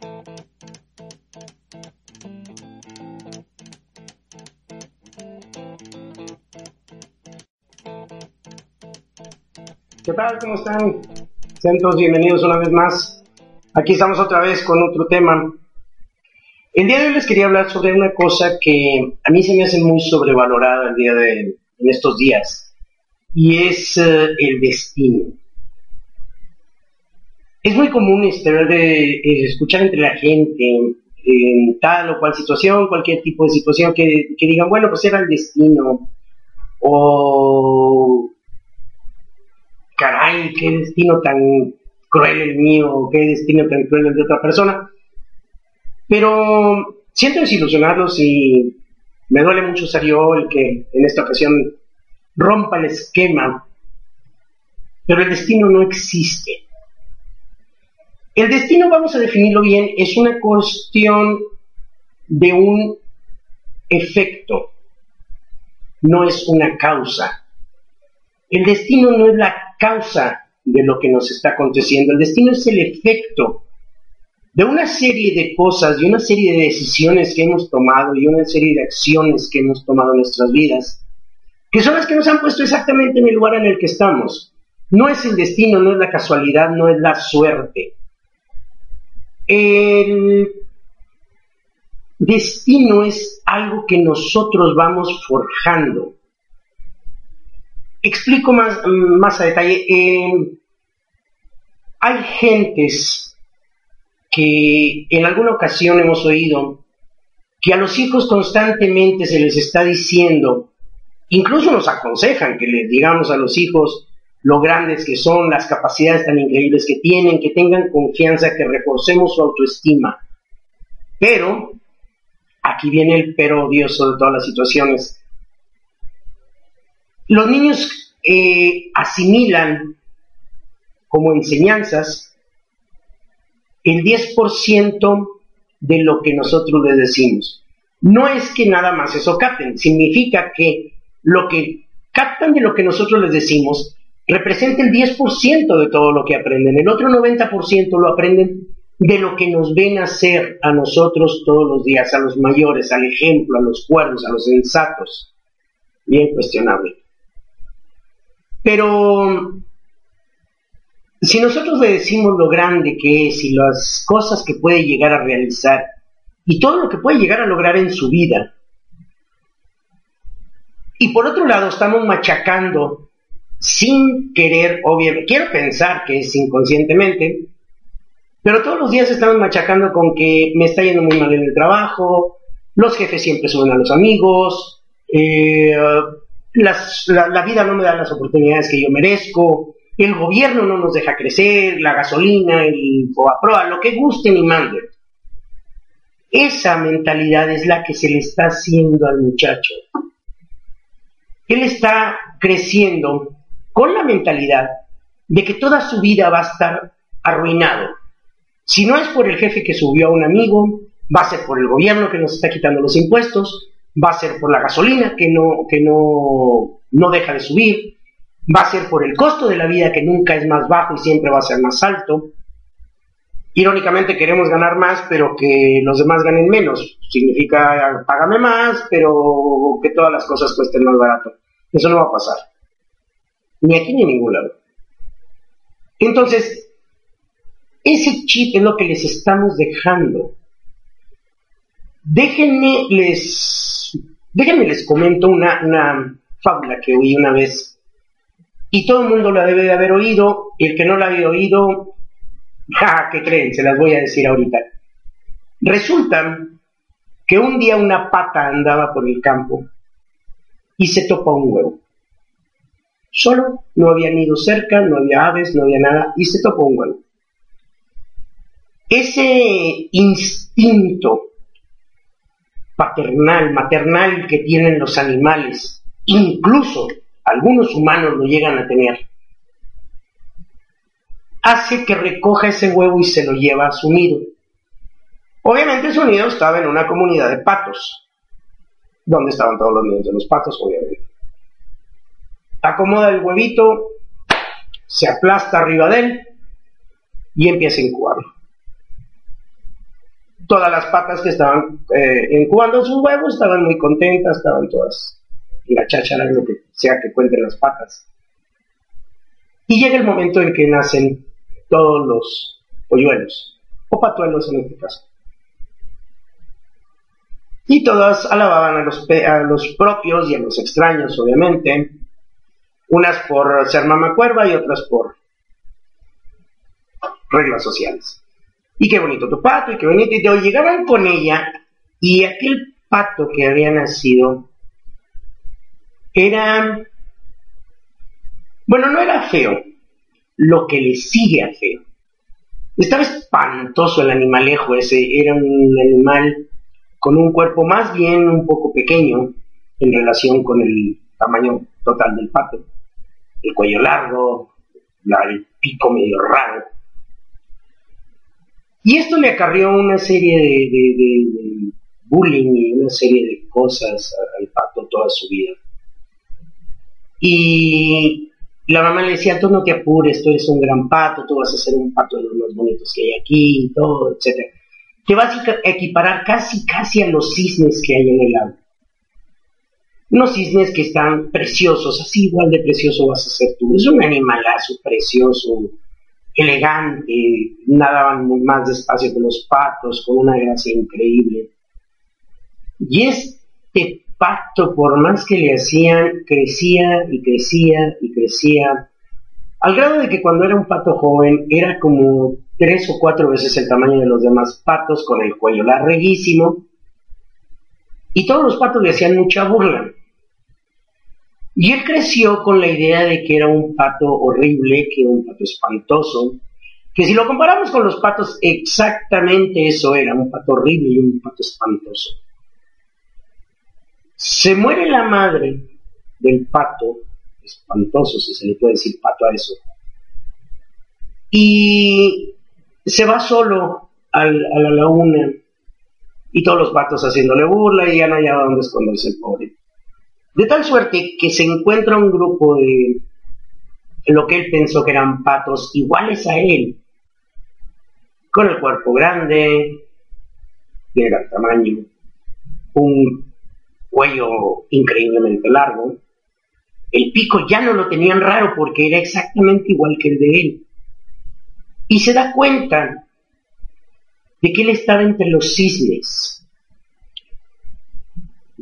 ¿Qué tal? ¿Cómo están? Sean todos bienvenidos una vez más. Aquí estamos otra vez con otro tema. El día de hoy les quería hablar sobre una cosa que a mí se me hace muy sobrevalorada el día de, en estos días y es eh, el destino. Es muy común este, de, escuchar entre la gente en tal o cual situación, cualquier tipo de situación que, que digan, bueno, pues era el destino o caray, qué destino tan cruel el mío, qué destino tan cruel el de otra persona. Pero siento desilusionarlos y me duele mucho ser yo el que en esta ocasión rompa el esquema. Pero el destino no existe. El destino, vamos a definirlo bien, es una cuestión de un efecto, no es una causa. El destino no es la causa de lo que nos está aconteciendo, el destino es el efecto de una serie de cosas, de una serie de decisiones que hemos tomado y una serie de acciones que hemos tomado en nuestras vidas, que son las que nos han puesto exactamente en el lugar en el que estamos. No es el destino, no es la casualidad, no es la suerte. El destino es algo que nosotros vamos forjando explico más, más a detalle. Eh, hay gentes que en alguna ocasión hemos oído que a los hijos constantemente se les está diciendo, incluso nos aconsejan que les digamos a los hijos lo grandes que son, las capacidades tan increíbles que tienen, que tengan confianza, que reforcemos su autoestima. Pero, aquí viene el pero odioso de todas las situaciones, los niños eh, asimilan como enseñanzas el 10% de lo que nosotros les decimos. No es que nada más eso capten, significa que lo que captan de lo que nosotros les decimos representa el 10% de todo lo que aprenden. El otro 90% lo aprenden de lo que nos ven hacer a nosotros todos los días, a los mayores, al ejemplo, a los cuerdos, a los sensatos. Bien cuestionable. Pero si nosotros le decimos lo grande que es y las cosas que puede llegar a realizar y todo lo que puede llegar a lograr en su vida, y por otro lado estamos machacando sin querer, obviamente, quiero pensar que es inconscientemente, pero todos los días estamos machacando con que me está yendo muy mal en el trabajo, los jefes siempre suben a los amigos, eh, la, vida no me da las oportunidades que yo merezco, el gobierno no nos deja crecer, la gasolina, el FOAPROA, lo que gusten y manden. Esa mentalidad es la que se le está haciendo al muchacho. Él está creciendo con la mentalidad de que toda su vida va a estar arruinado. Si no es por el jefe que subió a un amigo, va a ser por el gobierno que nos está quitando los impuestos, va a ser por la gasolina que no, que no, no deja de subir, va a ser por el costo de la vida que nunca es más bajo y siempre va a ser más alto. Irónicamente queremos ganar más, pero que los demás ganen menos. Significa págame más, pero que todas las cosas cuesten más barato. Eso no va a pasar. Ni aquí ni en ningún lado. Entonces, ese chip es lo que les estamos dejando. Déjenme les Déjenme les comento una, una fábula que oí una vez y todo el mundo la debe de haber oído y el que no la había oído, ja, ¿qué creen? Se las voy a decir ahorita. Resulta que un día una pata andaba por el campo y se topa un huevo. Solo, no había nido cerca, no había aves, no había nada, y se topa un huevo. Ese instinto paternal, maternal que tienen los animales, incluso algunos humanos lo llegan a tener, hace que recoja ese huevo y se lo lleva a su nido. Obviamente su nido estaba en una comunidad de patos, donde estaban todos los nidos de los patos, obviamente. Acomoda el huevito, se aplasta arriba de él y empieza a incubarlo. todas las patas que estaban eh, incubando sus huevos estaban muy contentas, estaban todas en la cháchara, lo que sea que cuenten las patas. Y llega el momento en que nacen todos los polluelos, o patuelos en este caso. Y todas alababan a los, a los propios y a los extraños, obviamente, unas por ser mamacuerva y otras por reglas sociales. Y qué bonito tu pato, y qué bonito. Y te llegaban con ella, y aquel pato que había nacido era. Bueno, no era feo, lo que le sigue a feo. Estaba espantoso el animalejo ese, era un animal con un cuerpo más bien un poco pequeño en relación con el tamaño total del pato. El cuello largo, el pico medio raro, y esto le acarrió una serie de, bullying y una serie de cosas al pato toda su vida. Y la mamá le decía, tú no te apures, tú eres un gran pato, tú vas a ser un pato de los más bonitos que hay aquí, todo, etc. Te vas a equiparar casi, casi a los cisnes que hay en el agua. Unos cisnes que están preciosos, así igual de precioso vas a ser tú. Es un animalazo precioso, elegante, nadaban más despacio que los patos, con una gracia increíble. Y este pato, por más que le hacían, crecía y crecía y crecía, al grado de que cuando era un pato joven era como tres o cuatro veces el tamaño de los demás patos, con el cuello larguísimo, y todos los patos le hacían mucha burla. Y él creció con la idea de que era un pato horrible, que era un pato espantoso, que si lo comparamos con los patos, exactamente eso era, un pato horrible y un pato espantoso. Se muere la madre del pato, espantoso si se le puede decir pato a eso, y se va solo a la laguna y todos los patos haciéndole burla y ya no hay a dónde esconderse el pobre. De tal suerte que se encuentra un grupo de lo que él pensó que eran patos iguales a él, con el cuerpo grande, de gran tamaño, un cuello increíblemente largo. El pico ya no lo tenían raro porque era exactamente igual que el de él. Y se da cuenta de que él estaba entre los cisnes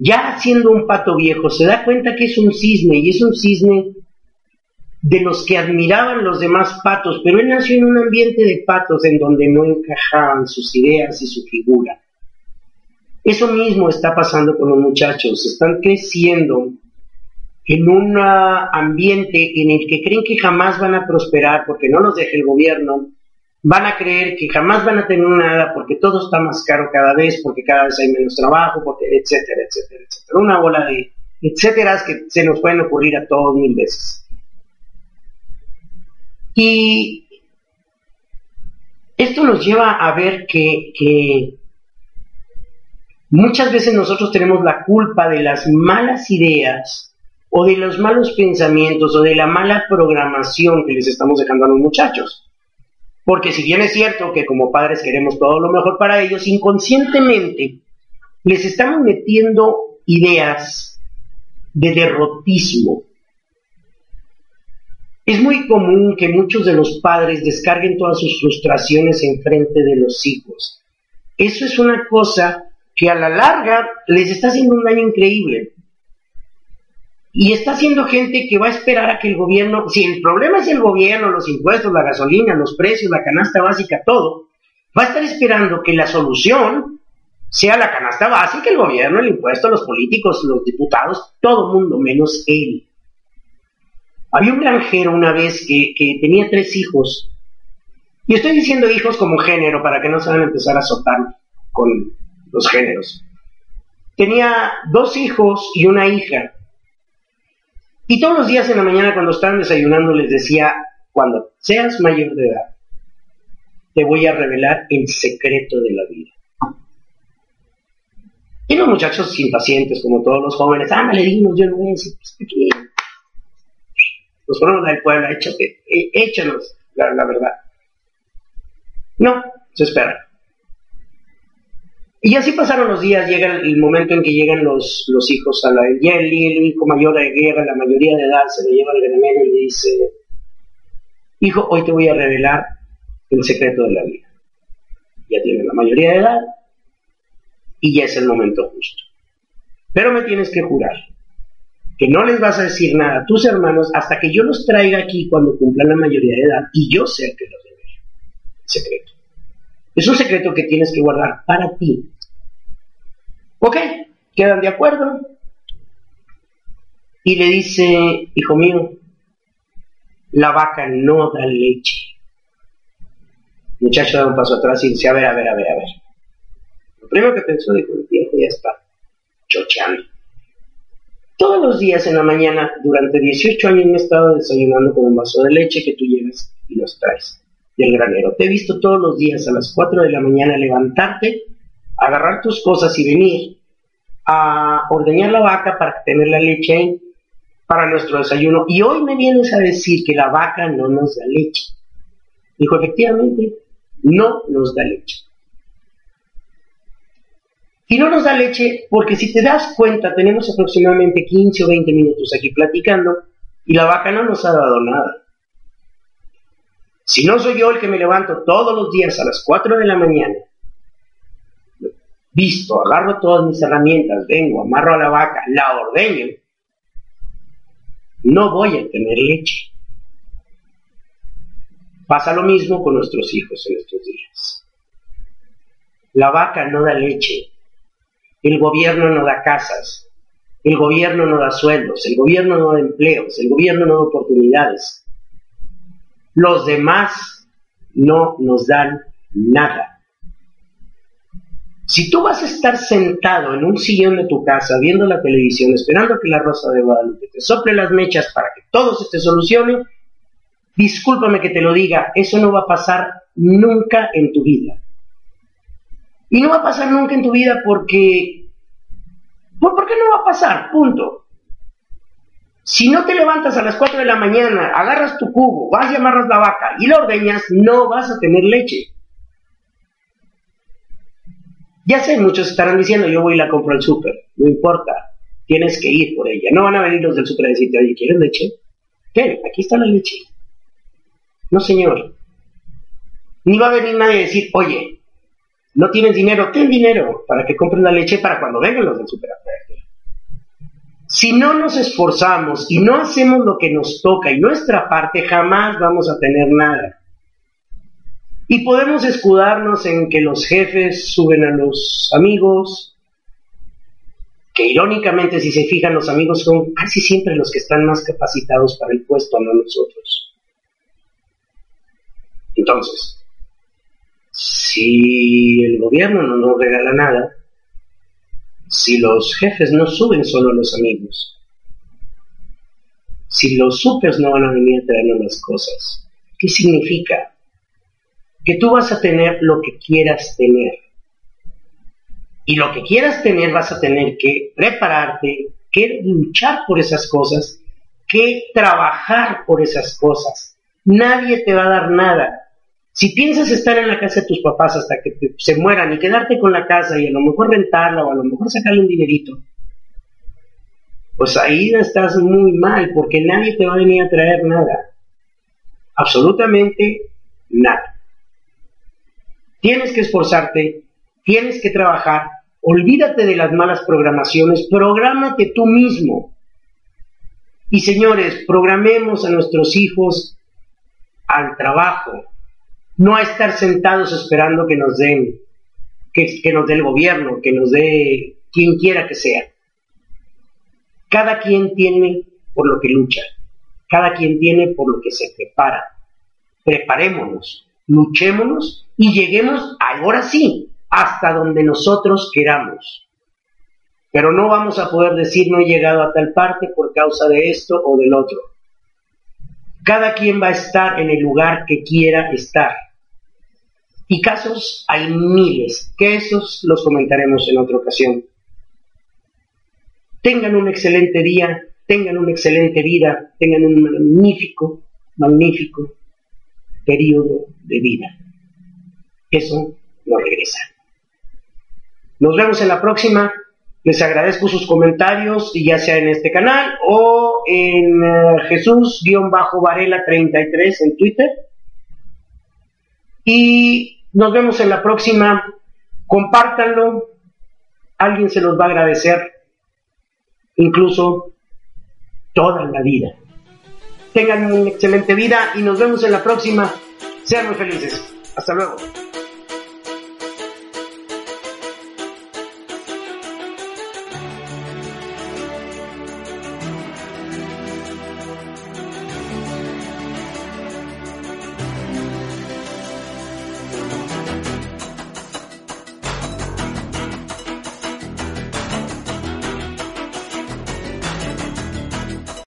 ya siendo un pato viejo, se da cuenta que es un cisne y es un cisne de los que admiraban los demás patos, pero él nació en un ambiente de patos en donde no encajaban sus ideas y su figura. Eso mismo está pasando con los muchachos, están creciendo en un ambiente en el que creen que jamás van a prosperar porque no los deja el gobierno, van a creer que jamás van a tener nada porque todo está más caro cada vez, porque cada vez hay menos trabajo, porque etcétera, etcétera, etcétera. Una bola de etcéteras que se nos pueden ocurrir a todos mil veces. Y esto nos lleva a ver que, que muchas veces nosotros tenemos la culpa de las malas ideas o de los malos pensamientos o de la mala programación que les estamos dejando a los muchachos. Porque si bien es cierto que como padres queremos todo lo mejor para ellos, inconscientemente les estamos metiendo ideas de derrotismo. Es muy común que muchos de los padres descarguen todas sus frustraciones en frente de los hijos. Eso es una cosa que a la larga les está haciendo un daño increíble. Y está haciendo gente que va a esperar a que el gobierno, si el problema es el gobierno, los impuestos, la gasolina, los precios, la canasta básica, todo, va a estar esperando que la solución sea la canasta básica, el gobierno, el impuesto, los políticos, los diputados, todo mundo menos él. Había un granjero una vez que, que tenía tres hijos, y estoy diciendo hijos como género para que no se van a empezar a azotar con los géneros. Tenía dos hijos y una hija. Y todos los días en la mañana cuando estaban desayunando les decía, cuando seas mayor de edad, te voy a revelar el secreto de la vida. Y los muchachos impacientes, como todos los jóvenes, ah, le dinos, yo no voy a decir, pues aquí. Los fueron del pueblo, échate, eh, échanos la verdad. No, se espera. Y así pasaron los días, llega el momento en que llegan los, los hijos a la... Ya el, hijo mayor de guerra, la mayoría de edad, se le lleva al granero y le dice, hijo, hoy te voy a revelar el secreto de la vida. Ya tiene la mayoría de edad y ya es el momento justo. Pero me tienes que jurar que no les vas a decir nada a tus hermanos hasta que yo los traiga aquí cuando cumplan la mayoría de edad y yo sé que los debe. Secreto. Es un secreto que tienes que guardar para ti. ¿Ok? ¿Quedan de acuerdo? Y le dice, hijo mío, la vaca no da leche. El muchacho da un paso atrás y dice, a ver, a ver, a ver, a ver. Lo primero que pensó, dijo, el viejo ya está chocheando. Todos los días en la mañana, durante 18 años me he estado desayunando con un vaso de leche que tú llevas y nos traes del granero. Te he visto todos los días a las 4 de la mañana levantarte, agarrar tus cosas y venir a ordeñar la vaca para tener la leche para nuestro desayuno. Y hoy me vienes a decir que la vaca no nos da leche. Dijo, efectivamente, no nos da leche. Y no nos da leche porque si te das cuenta, tenemos aproximadamente 15 o 20 minutos aquí platicando y la vaca no nos ha dado nada. Si no soy yo el que me levanto todos los días a las 4 de la mañana, visto, agarro todas mis herramientas, vengo, amarro a la vaca, la ordeño, no voy a tener leche. Pasa lo mismo con nuestros hijos en estos días. La vaca no da leche, el gobierno no da casas, el gobierno no da sueldos, el gobierno no da empleos, el gobierno no da oportunidades, los demás no nos dan nada. Si tú vas a estar sentado en un sillón de tu casa viendo la televisión, esperando que la Rosa de Guadalupe te sople las mechas para que todo se te solucione, discúlpame que te lo diga, eso no va a pasar nunca en tu vida. Y no va a pasar nunca en tu vida porque... ¿Por qué no va a pasar? Punto. Si no te levantas a las 4 de la mañana, agarras tu cubo, vas y amarras la vaca y la ordeñas, no vas a tener leche. Ya sé, muchos estarán diciendo, yo voy y la compro al súper. No importa, tienes que ir por ella. No van a venir los del súper a decirte, oye, ¿quieres leche? ¿Qué? Aquí está la leche. No, señor. Ni va a venir nadie a decir, oye, no tienes dinero, ten dinero para que compren la leche para cuando vengan los del súper a si no nos esforzamos y no hacemos lo que nos toca y nuestra parte, jamás vamos a tener nada. Y podemos escudarnos en que los jefes suben a los amigos, que irónicamente si se fijan los amigos son casi siempre los que están más capacitados para el puesto, no nosotros. Entonces, si el gobierno no nos regala nada, si los jefes no suben solo los amigos, si los supers no van a venir a traernos las cosas, ¿qué significa? Que tú vas a tener lo que quieras tener. Y lo que quieras tener vas a tener que prepararte, que luchar por esas cosas, que trabajar por esas cosas. Nadie te va a dar nada. Si piensas estar en la casa de tus papás hasta que se mueran y quedarte con la casa y a lo mejor rentarla o a lo mejor sacarle un dinerito, pues ahí estás muy mal porque nadie te va a venir a traer nada. Absolutamente nada. Tienes que esforzarte, tienes que trabajar, olvídate de las malas programaciones, prográmate tú mismo. Y señores, programemos a nuestros hijos al trabajo, no a estar sentados esperando que nos den, que, nos dé el gobierno, que nos dé quien quiera que sea. Cada quien tiene por lo que lucha, cada quien tiene por lo que se prepara. Preparémonos, luchémonos y lleguemos ahora sí hasta donde nosotros queramos. Pero no vamos a poder decir no he llegado a tal parte por causa de esto o del otro. Cada quien va a estar en el lugar que quiera estar. Y casos hay miles, que esos los comentaremos en otra ocasión. Tengan un excelente día, tengan una excelente vida, tengan un magnífico, magnífico periodo de vida. Eso no regresa. Nos vemos en la próxima. Les agradezco sus comentarios, ya sea en este canal o en eh, Jesús-Varela33 en Twitter. Y nos vemos en la próxima. Compártanlo. Alguien se los va a agradecer. Incluso toda la vida. Tengan una excelente vida y nos vemos en la próxima. Sean muy felices. Hasta luego.